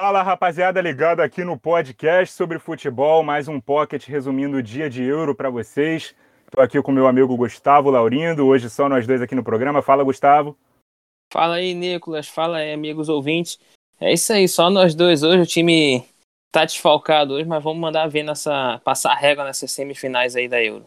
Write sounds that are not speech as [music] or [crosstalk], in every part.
Fala rapaziada, ligado aqui no podcast sobre futebol, mais um pocket resumindo o dia de Euro para vocês. Estou aqui com meu amigo Gustavo Laurindo, hoje só nós dois aqui no programa. Fala, Gustavo. Fala aí, Nicolas. Fala aí, amigos ouvintes. É isso aí, só nós dois hoje. O time tá desfalcado hoje, mas vamos mandar ver nessa. passar régua nessas semifinais aí da Euro.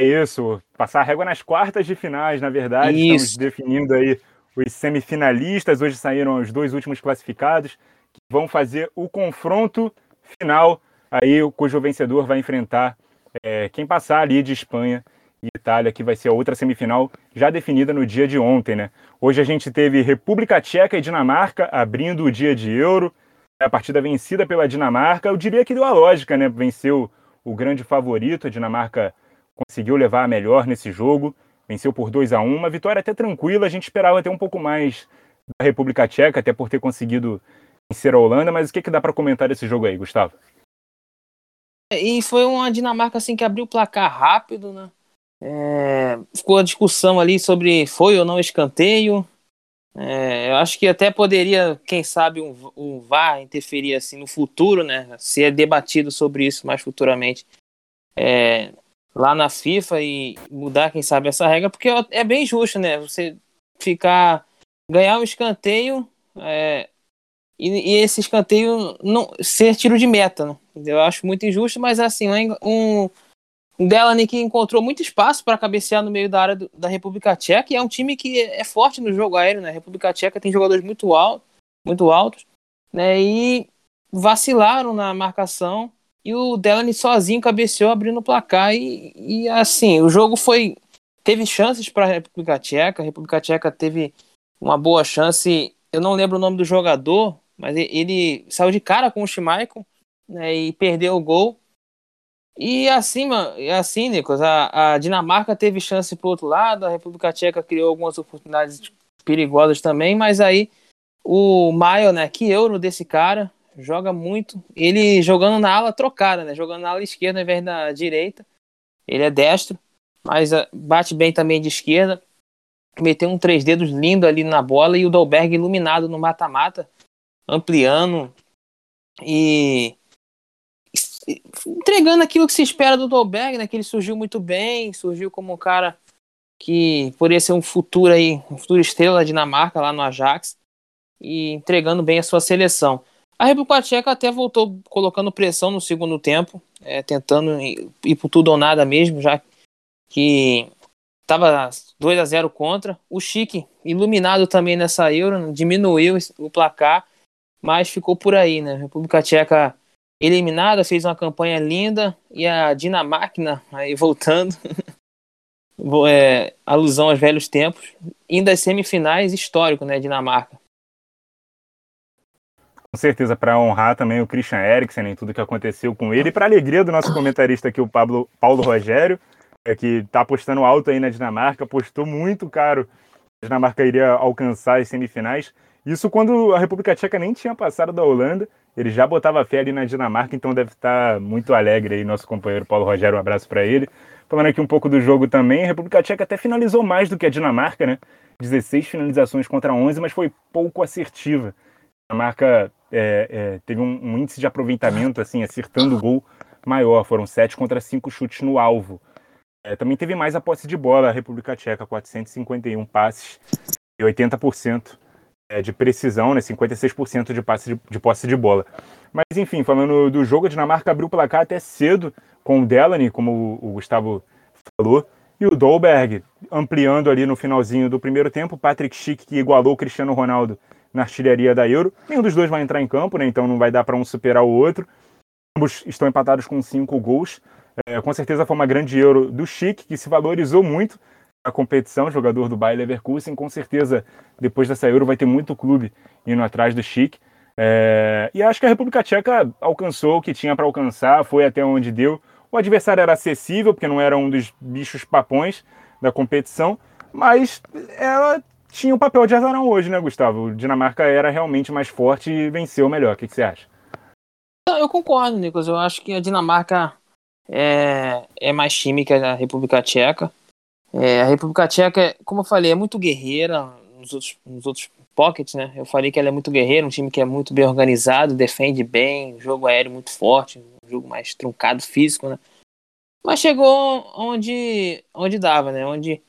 É isso, passar régua nas quartas de finais, na verdade. Isso. Estamos definindo aí os semifinalistas. Hoje saíram os dois últimos classificados, que vão fazer o confronto final, aí cujo vencedor vai enfrentar é, quem passar ali de Espanha e Itália, que vai ser a outra semifinal já definida no dia de ontem, né? Hoje a gente teve República Tcheca e Dinamarca abrindo o dia de Euro. A partida vencida pela Dinamarca, eu diria que deu a lógica, né? Venceu o grande favorito, a Dinamarca conseguiu levar a melhor nesse jogo venceu por 2 a 1 uma vitória até tranquila, a gente esperava até um pouco mais da República Tcheca, até por ter conseguido vencer a Holanda, mas o que, que dá para comentar desse jogo aí, Gustavo? E foi uma Dinamarca assim que abriu o placar rápido, né? É, ficou a discussão ali sobre foi ou não escanteio. É, eu acho que até poderia, quem sabe, um, um VAR interferir assim no futuro, né? Se é debatido sobre isso mais futuramente. É, lá na FIFA e mudar, quem sabe, essa regra, porque é bem justo, né? Você ficar. ganhar um escanteio é, e, e, esse escanteio não ser tiro de meta, né? Eu acho muito injusto, mas assim, um, um Delaney que encontrou muito espaço para cabecear no meio da área do, da República Tcheca e é um time que é forte no jogo aéreo, né? A República Tcheca tem jogadores muito, alto, muito altos, né? E vacilaram na marcação e o Delaney sozinho cabeceou abrindo o placar. E, e assim, o jogo foi. Teve chances para a República Tcheca. A República Tcheca teve uma boa chance. Eu não lembro o nome do jogador, mas ele saiu de cara com o Schmeichel né, e perdeu o gol. E assim, mano, assim, Nicolas, a, a Dinamarca teve chance pro outro lado, a República Tcheca criou algumas oportunidades perigosas também, mas aí o Maio, né, que euro desse cara, joga muito. Ele jogando na ala trocada, né? Jogando na ala esquerda ao invés da direita. Ele é destro, mas ah, bate bem também de esquerda. Meteu um três dedos lindo ali na bola e o Dolberg iluminado no mata-mata, ampliando e entregando aquilo que se espera do Dolberg, né? Que ele surgiu muito bem, surgiu como um cara que poderia ser um futuro aí, um futuro estrela da Dinamarca lá no Ajax e entregando bem a sua seleção. A República Tcheca até voltou colocando pressão no segundo tempo, é, tentando ir, ir por tudo ou nada mesmo, já que estava 2 a 0 contra. O Chique, iluminado também nessa Euro, diminuiu o placar, mas ficou por aí, né? A República Tcheca eliminada, fez uma campanha linda e a Dinamarca aí voltando. [laughs] é, alusão aos velhos tempos. Indo às semifinais, histórico, né? Dinamarca com certeza para honrar também o Christian Eriksen e tudo que aconteceu com ele, e para alegria do nosso comentarista aqui, o Pablo, Paulo Rogério, é, que está apostando alto aí na Dinamarca, apostou muito caro a Dinamarca iria alcançar as semifinais. Isso quando a República Tcheca nem tinha passado da Holanda, ele já botava fé ali na Dinamarca, então deve estar tá muito alegre aí nosso companheiro Paulo Rogério, um abraço para ele. Falando aqui um pouco do jogo também, a República Tcheca até finalizou mais do que a Dinamarca, né? 16 finalizações contra 11, mas foi pouco assertiva. A Dinamarca é, é, teve um, um, índice de aproveitamento, assim, acertando o gol maior. Foram 7 contra 5 chutes no alvo. É, também teve mais a posse de bola, a República Tcheca, 451 passes e 80% é, de precisão, né, 56% de, passe de, de posse de bola. Mas enfim, falando do jogo, a Dinamarca abriu o placar até cedo com o Delaney, como o, o Gustavo falou, e o Dolberg ampliando ali no finalzinho do primeiro tempo, Patrick Schick que igualou o Cristiano Ronaldo na artilharia da Euro. Nenhum dos dois vai entrar em campo, né? Então não vai dar para um superar o outro. Ambos estão empatados com cinco gols. É, com certeza foi uma grande Euro do Chic, que se valorizou muito a competição, jogador do Bayer Leverkusen. Com certeza, depois dessa Euro, vai ter muito clube indo atrás do Chic. É, e acho que a República Tcheca alcançou o que tinha para alcançar, foi até onde deu. O adversário era acessível, porque não era um dos bichos papões da competição, mas ela tinha o papel de azarão hoje, né, Gustavo? Dinamarca era realmente mais forte e venceu melhor. O que, que você acha? Eu concordo, Nicolas. Eu acho que a Dinamarca é, é mais time que a República Tcheca. É, a República Tcheca, como eu falei, é muito guerreira nos outros, nos outros pocket, né? Eu falei que ela é muito guerreira, um time que é muito bem organizado, defende bem, jogo aéreo muito forte, um jogo mais truncado físico, né? Mas chegou onde, onde dava, né? Onde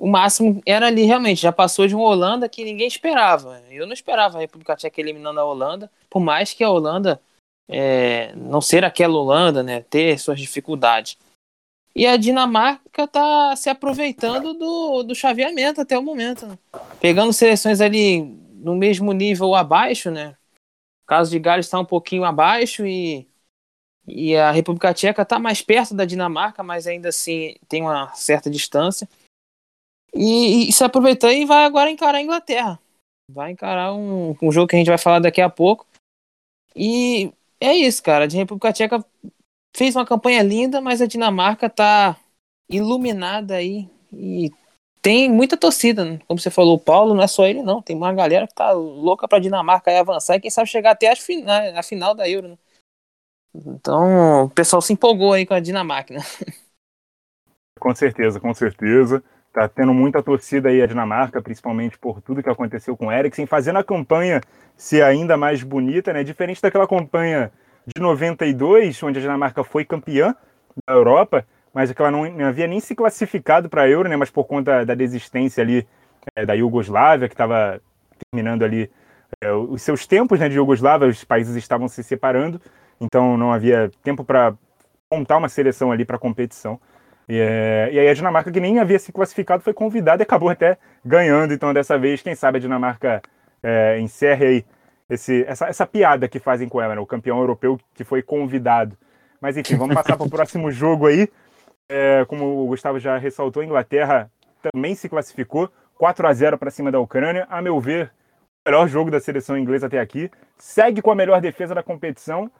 o máximo era ali realmente, já passou de uma Holanda que ninguém esperava. Eu não esperava a República Tcheca eliminando a Holanda, por mais que a Holanda é, não ser aquela Holanda, né? Ter suas dificuldades. E a Dinamarca tá se aproveitando do, do chaveamento até o momento, né? Pegando seleções ali no mesmo nível abaixo, né? O caso de Gales está um pouquinho abaixo e, e a República Tcheca está mais perto da Dinamarca, mas ainda assim tem uma certa distância. E, e se aproveitou e vai agora encarar a Inglaterra. Vai encarar um, um jogo que a gente vai falar daqui a pouco. E é isso, cara. A República Tcheca fez uma campanha linda, mas a Dinamarca tá iluminada aí e tem muita torcida, né? como você falou, o Paulo não é só ele não, tem uma galera que tá louca pra Dinamarca avançar e quem sabe chegar até a, final, a final da Euro, né? Então, o pessoal se empolgou aí com a Dinamarca, né? Com certeza, com certeza. Tá tendo muita torcida aí a Dinamarca, principalmente por tudo que aconteceu com o Eriksen, fazendo a campanha ser ainda mais bonita, né? Diferente daquela campanha de 92, onde a Dinamarca foi campeã da Europa, mas que ela não, não havia nem se classificado para a Euro, né? Mas por conta da desistência ali é, da Iugoslávia, que estava terminando ali é, os seus tempos né, de Iugoslávia, os países estavam se separando, então não havia tempo para montar uma seleção ali para competição. E, é, e, aí a Dinamarca, que nem havia se classificado, foi convidada e acabou até ganhando. Então, dessa vez, quem sabe a Dinamarca é, encerre aí esse, essa, essa piada que fazem com ela, né? o campeão europeu que foi convidado. Mas enfim, vamos passar para o próximo [laughs] jogo aí. É, como o Gustavo já ressaltou, a Inglaterra também se classificou 4 a 0 para cima da Ucrânia. A meu ver, o melhor jogo da seleção inglesa até aqui. Segue com a melhor defesa da competição.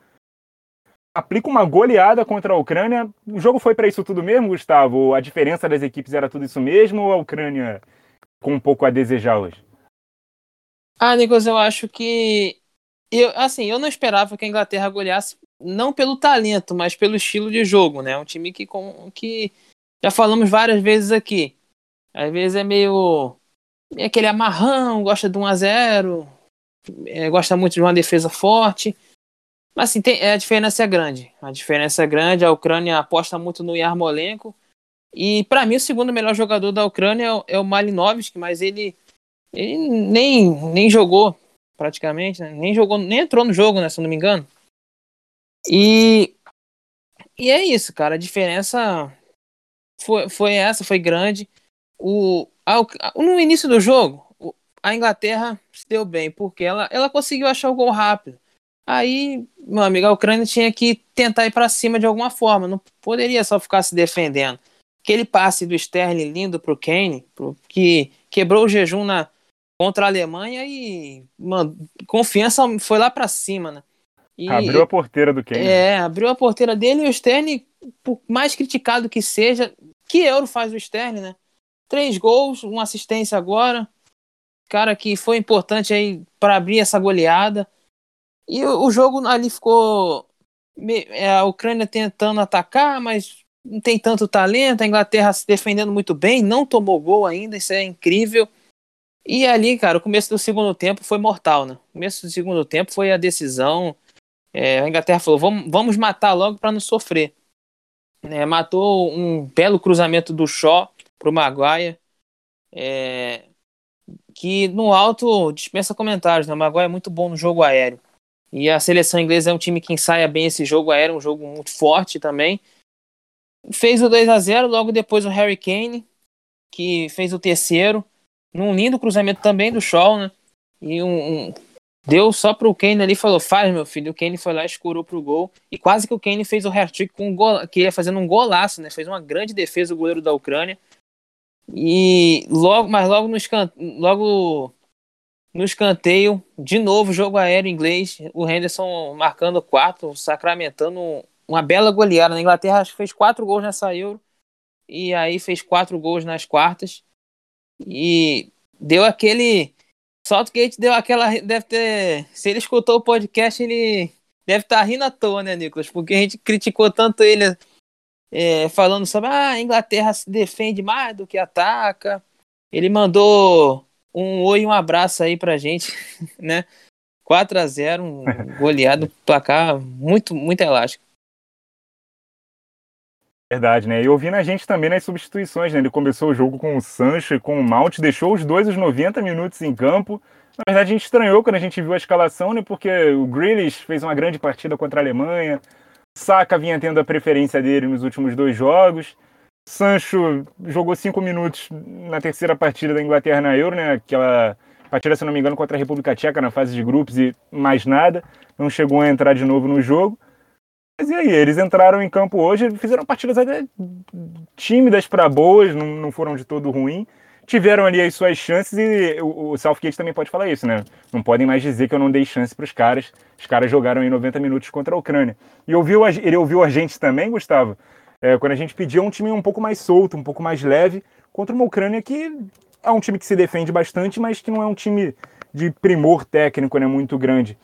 Aplica uma goleada contra a Ucrânia. O jogo foi para isso tudo mesmo, Gustavo? A diferença das equipes era tudo isso mesmo ou a Ucrânia com um pouco a desejar hoje? Ah, Nicolas, eu acho que. Eu, assim, eu não esperava que a Inglaterra goleasse, não pelo talento, mas pelo estilo de jogo, né? Um time que, com, que já falamos várias vezes aqui. Às vezes é meio. É aquele amarrão, gosta de 1 a 0 é, gosta muito de uma defesa forte. Mas assim, tem, a diferença é grande. A diferença é grande. A Ucrânia aposta muito no Yarmolenko. E para mim, o segundo melhor jogador da Ucrânia é o, é o Malinovski, mas ele ele nem, nem jogou, praticamente, né? Nem jogou, nem entrou no jogo, né? Se eu não me engano. E, e é isso, cara. A diferença foi, foi essa, foi grande. O, a, no início do jogo, a Inglaterra se deu bem, porque ela, ela conseguiu achar o gol rápido. Aí, meu amigo, a Ucrânia tinha que tentar ir para cima de alguma forma, não poderia só ficar se defendendo. Aquele passe do Sterling lindo pro Kane, pro, que quebrou o jejum na, contra a Alemanha e, mano, confiança foi lá para cima, né? E, abriu a porteira do Kane. É, abriu a porteira dele e o Stern, por mais criticado que seja, que euro faz o Stern, né? Três gols, uma assistência agora. Cara que foi importante aí para abrir essa goleada. E o, o jogo ali ficou é, a Ucrânia tentando atacar, mas não tem tanto talento. A Inglaterra se defendendo muito bem, não tomou gol ainda, isso é incrível. E ali, cara, o começo do segundo tempo foi mortal, né? O começo do segundo tempo foi a decisão. É, a Inglaterra falou: vamos, vamos matar logo para não sofrer. É, matou um belo cruzamento do Shaw pro Maguire. É, que no alto dispensa comentários, né? O Maguire é muito bom no jogo aéreo. E a seleção inglesa é um time que ensaia bem esse jogo aéreo, um jogo muito forte também. Fez o 2 a 0 logo depois o Harry Kane, que fez o terceiro num lindo cruzamento também do Shaw, né? E um, um deu só pro Kane ali falou: faz, meu filho. O Kane foi lá, escurou pro gol. E quase que o Kane fez o hat-trick com um gol, que ia fazendo um golaço, né? Fez uma grande defesa o goleiro da Ucrânia. E logo, mas logo no, escanteio, logo no escanteio, de novo, jogo aéreo inglês. O Henderson marcando o quarto, sacramentando uma bela goleada. Na Inglaterra, acho que fez quatro gols nessa Euro. E aí fez quatro gols nas quartas. E deu aquele. Saltgate deu aquela. Deve ter. Se ele escutou o podcast, ele deve estar tá rindo à toa, né, Nicolas? Porque a gente criticou tanto ele é, falando sobre ah, a Inglaterra se defende mais do que ataca. Ele mandou um oi e um abraço aí pra gente, [laughs] né? 4 a 0 um goleado, placar muito, muito elástico. Verdade, né? E ouvindo a gente também nas substituições, né? Ele começou o jogo com o Sancho e com o Mount, deixou os dois os 90 minutos em campo. Na verdade, a gente estranhou quando a gente viu a escalação, né? Porque o Grealish fez uma grande partida contra a Alemanha, Saka vinha tendo a preferência dele nos últimos dois jogos. Sancho jogou cinco minutos na terceira partida da Inglaterra na Euro, né? Aquela partida, se não me engano, contra a República Tcheca na fase de grupos e mais nada. Não chegou a entrar de novo no jogo. Mas e aí, eles entraram em campo hoje, fizeram partidas até tímidas para boas, não, não foram de todo ruim. Tiveram ali as suas chances e o, Southgate também pode falar isso, né? Não podem mais dizer que eu não dei chance para os caras. Os caras jogaram em 90 minutos contra a Ucrânia. E ouviu, ele ouviu a gente também, Gustavo, é, quando a gente pedia um time um pouco mais solto, um pouco mais leve, contra uma Ucrânia que é um time que se defende bastante, mas que não é um time de primor técnico, né? Muito grande.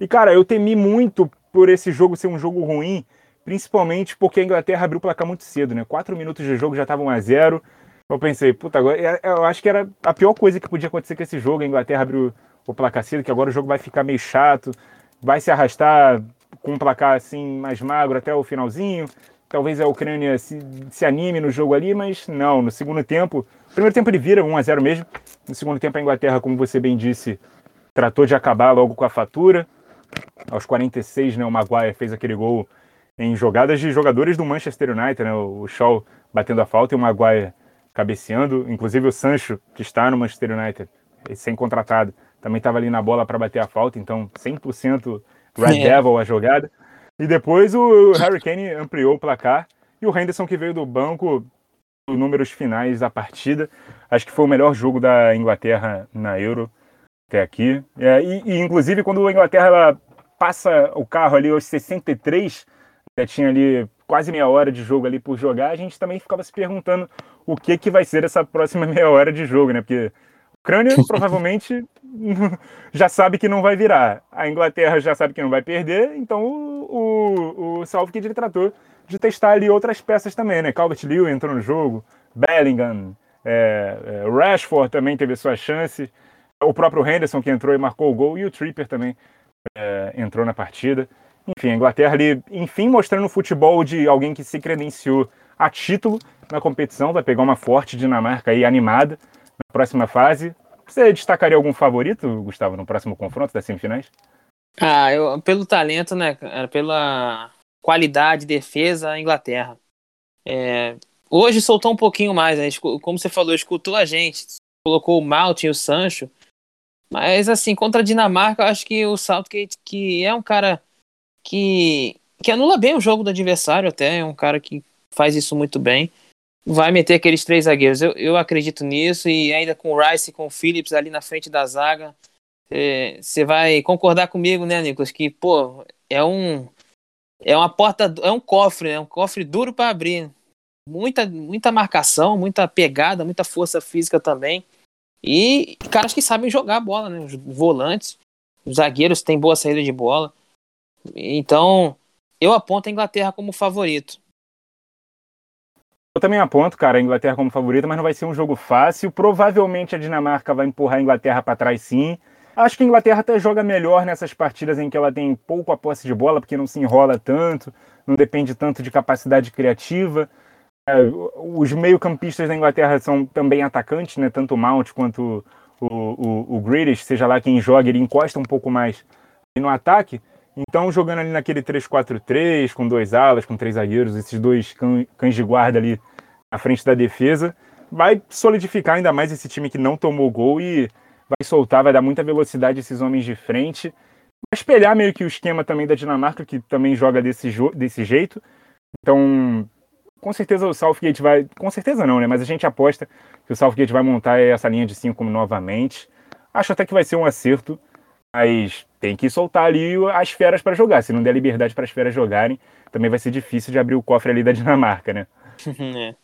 E, cara, eu temi muito por esse jogo ser um jogo ruim, principalmente porque a Inglaterra abriu o placar muito cedo, né? Quatro minutos de jogo já estavam a zero. Eu pensei, puta, agora é, eu acho que era a pior coisa que podia acontecer com esse jogo. A Inglaterra abriu o placar cedo, que agora o jogo vai ficar meio chato, vai se arrastar com um placar assim mais magro até o finalzinho. Talvez a Ucrânia se, se anime no jogo ali, mas não. No segundo tempo, primeiro tempo ele vira 1 a 0 mesmo. No segundo tempo a Inglaterra, como você bem disse, tratou de acabar logo com a fatura. Aos 46, né, o Maguire fez aquele gol em jogadas de jogadores do Manchester United, né, o Shaw batendo a falta e o Maguire cabeceando. Inclusive o Sancho, que está no Manchester United, sem contratado, também estava ali na bola para bater a falta, então 100% Red é. Devil a jogada. E depois o Harry Kane ampliou o placar e o Henderson que veio do banco, números finais da partida, acho que foi o melhor jogo da Inglaterra na Euro até aqui. É, e, e, inclusive, quando a Inglaterra passa o carro ali aos 63, já tinha ali quase meia hora de jogo ali por jogar, a gente também ficava se perguntando o que, que vai ser essa próxima [laughs] meia hora de jogo, né? Porque Ucrânia [laughs] provavelmente [laughs] já sabe que não vai virar. A Inglaterra já sabe que não vai perder, então o, o, o Southgate ele tratou de testar ali outras peças também, né? Calvert-Lewin entrou no jogo, Bellingham, é, é, Rashford também teve sua chance o próprio Henderson que entrou e marcou o gol, e o Tripper também é, entrou na partida. Enfim, a Inglaterra ali, enfim, mostrando o futebol de alguém que se credenciou a título na competição, vai pegar uma forte Dinamarca aí animada próxima fase. Você destacaria algum favorito, Gustavo, no próximo confronto das semifinais? Ah, eu, pelo talento, né, pela qualidade, defesa, a Inglaterra. É, hoje soltou um pouquinho mais, né? como você falou, escutou a gente, colocou o Malt e o Sancho. Mas, assim, contra a Dinamarca, eu acho que o Southgate, que é um cara que, que anula bem o jogo do adversário, até, é um cara que faz isso muito bem, vai meter aqueles três zagueiros. Eu, eu acredito nisso, e ainda com o Rice e com o Phillips ali na frente da zaga, você é, vai concordar comigo, né, Nicolas, que, pô, é um. É uma porta, é um cofre, né? Um cofre duro para abrir. Muita, muita marcação, muita pegada, muita força física também. E caras que sabem jogar a bola, né? Os volantes, os zagueiros têm boa saída de bola. Então, eu aponto a Inglaterra como favorito. Eu também aponto, cara, a Inglaterra como favorita, mas não vai ser um jogo fácil. Provavelmente a Dinamarca vai empurrar a Inglaterra para trás, sim. Acho que a Inglaterra até joga melhor nessas partidas em que ela tem pouco a posse de bola, porque não se enrola tanto, não depende tanto de capacidade criativa. É, os meio-campistas da Inglaterra são também atacantes, né? Tanto o Mount quanto o, o, o seja lá quem joga, ele encosta um pouco mais no ataque. Então, jogando ali naquele 3-4-3, com dois alas, com três zagueiros, esses dois cães de guarda ali na frente da defesa, vai solidificar ainda mais esse time que não tomou gol e vai soltar, vai dar muita velocidade esses homens de frente. Vai espelhar meio que o esquema também da Dinamarca, que também joga desse, desse jeito. Então, com certeza o Southgate vai. Com certeza não, né? Mas a gente aposta que o Southgate vai montar essa linha de 5 novamente. Acho até que vai ser um acerto, mas tem que soltar ali as feras para jogar. Se não der liberdade para as feras jogarem, também vai ser difícil de abrir o cofre ali da [laughs] Dinamarca, né? [laughs] é.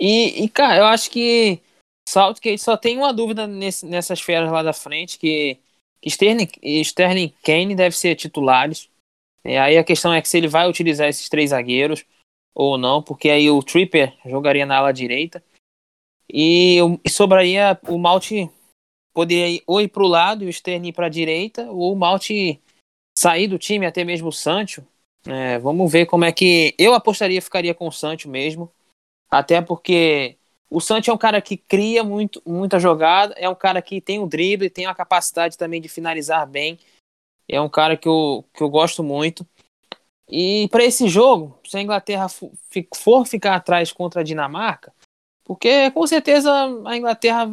E, e, cara, eu acho que Southgate só tem uma dúvida nesse, nessas feras lá da frente, que Sterling, Sterling Kane deve ser titulares. E aí a questão é que se ele vai utilizar esses três zagueiros ou não, porque aí o Tripper jogaria na ala direita e, e sobraria o Malte poderia ir, ou ir para o lado e o Sterling ir para a direita, ou o Malte sair do time, até mesmo o Sancho. É, vamos ver como é que. Eu apostaria ficaria com o Sancho mesmo. Até porque o Sancho é um cara que cria muito, muita jogada, é um cara que tem o um drible, tem a capacidade também de finalizar bem. É um cara que eu, que eu gosto muito. E para esse jogo, se a Inglaterra for ficar atrás contra a Dinamarca, porque com certeza a Inglaterra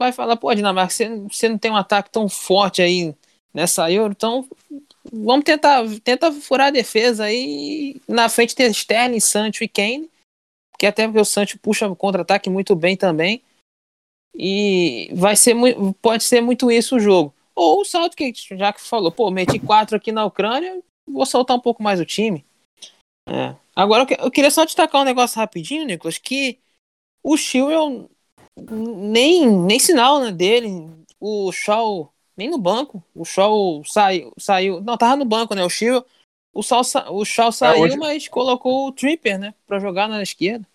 vai falar, pô, Dinamarca, você, você não tem um ataque tão forte aí nessa Euro, então vamos tentar, tentar furar a defesa aí. Na frente ter Sterling, Sancho e Kane, que até porque o Sancho puxa o contra-ataque muito bem também. E vai ser pode ser muito isso o jogo. Ou o Southgate, já que falou, pô, meti quatro aqui na Ucrânia, vou soltar um pouco mais o time. É. Agora eu queria só destacar um negócio rapidinho, Nicolas, que o Chilwell nem, nem sinal né, dele. O Shaw nem no banco. O Shaw saiu, saiu. Não, tava no banco, né? O Shaw, o, Shaw, o Shaw é, saiu, é, hoje... mas colocou o Tripper, né? Pra jogar na esquerda.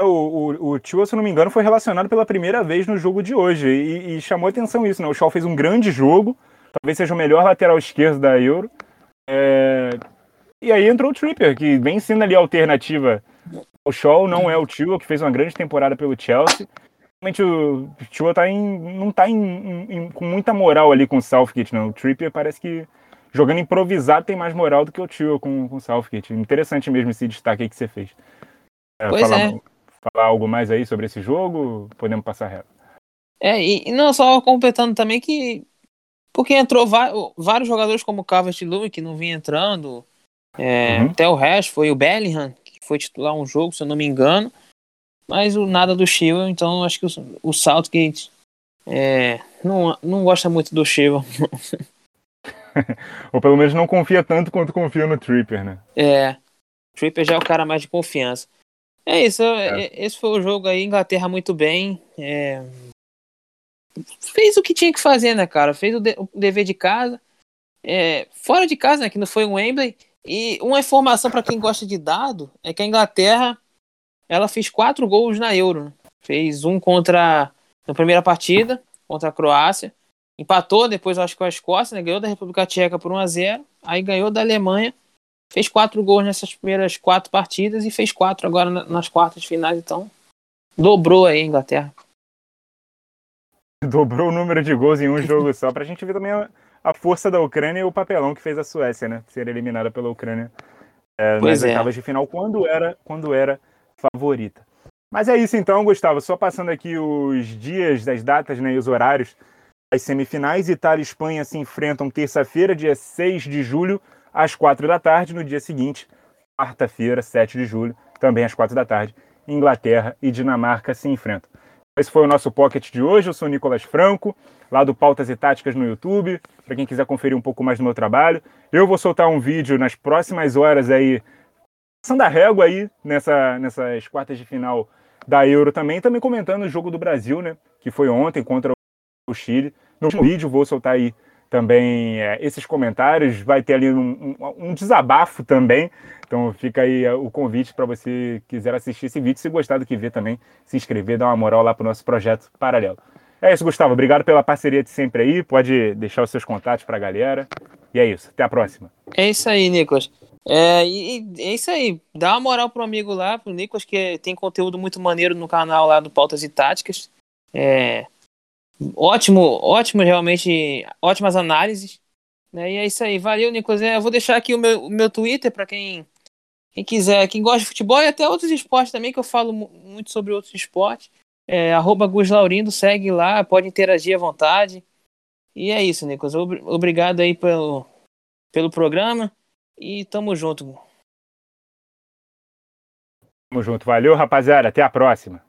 O, o, o Tio, se não me engano, foi relacionado pela primeira vez no jogo de hoje. E, e chamou atenção isso, né? O Shaw fez um grande jogo. Talvez seja o melhor lateral esquerdo da Euro. É... E aí entrou o Tripper, que vem sendo ali a alternativa o Shaw não é o Tua, que fez uma grande temporada pelo Chelsea. Realmente o Tua tá em, não está com muita moral ali com o Southgate, não. O Trippier parece que jogando improvisado tem mais moral do que o Tua com, com o Southgate. Interessante mesmo esse destaque aí que você fez. É, pois falar, é. Falar algo mais aí sobre esse jogo? Podemos passar reto. É, e não, só completando também que porque entrou vários jogadores como o Calvert-Lewin que não vinha entrando, é, uhum. até o resto foi o Bellingham foi titular um jogo, se eu não me engano. Mas o nada do Shiva, então acho que o, o Southgate é, não, não gosta muito do Shiva. [laughs] Ou pelo menos não confia tanto quanto confia no Tripper, né? É. Tripper já é o cara mais de confiança. É isso, é. é. esse foi o jogo aí, Inglaterra muito bem. É... Fez o que tinha que fazer, né, cara? Fez o, de, o dever de casa. É, fora de casa, né, que não foi um Wembley, e uma informação para quem gosta de dado é que a Inglaterra ela fez quatro gols na Euro. Né? Fez um contra na primeira partida contra a Croácia, empatou depois acho que com a Escócia, né? ganhou da República Tcheca por 1 a 0, aí ganhou da Alemanha, fez quatro gols nessas primeiras quatro partidas e fez quatro agora nas quartas finais, então dobrou aí a Inglaterra. Dobrou o número de gols em um [laughs] jogo só, pra gente ver também a força da Ucrânia e o papelão que fez a Suécia, né? Ser eliminada pela Ucrânia é, nas é. oitavas de final, quando era, quando era favorita. Mas é isso então, Gustavo. Só passando aqui os dias das datas né, e os horários das semifinais. Itália e Espanha se enfrentam terça-feira, dia 6 de julho, às 4 da tarde. No dia seguinte, quarta-feira, 7 de julho, também às 4 da tarde, Inglaterra e Dinamarca se enfrentam. Esse foi o nosso Pocket de hoje. Eu sou o Nicolas Franco, lá do Pautas e Táticas no YouTube, para quem quiser conferir um pouco mais do meu trabalho. Eu vou soltar um vídeo nas próximas horas aí, passando a régua aí nessa, nessas quartas de final da Euro também, também comentando o jogo do Brasil, né, que foi ontem contra o Chile. No vídeo vou soltar aí também é, esses comentários, vai ter ali um, um, um, desabafo também. Então fica aí é, o convite para você quiser assistir esse vídeo, se gostar do que vê também, se inscrever, dar uma moral lá para o nosso projeto paralelo. É isso, Gustavo. Obrigado pela parceria de sempre aí. Pode deixar os seus contatos para a galera. E é isso. Até a próxima. É isso aí, Nicolas. É, e, é isso aí. Dá uma moral pro amigo lá, pro Nicolas, que tem conteúdo muito maneiro no canal lá do Pautas e Táticas. É, ótimo, ótimo, realmente, ótimas análises. Né? E é isso aí, valeu, Nicolas. É, eu vou deixar aqui o meu, o meu Twitter para quem, quem quiser, quem gosta de futebol e até outros esportes também, que eu falo muito sobre outros esportes. É, arroba Gus Laurindo, segue lá, pode interagir à vontade. E é isso, Nicolas. Obrigado aí pelo, pelo programa e tamo junto. Tamo junto. Valeu, rapaziada. Até a próxima.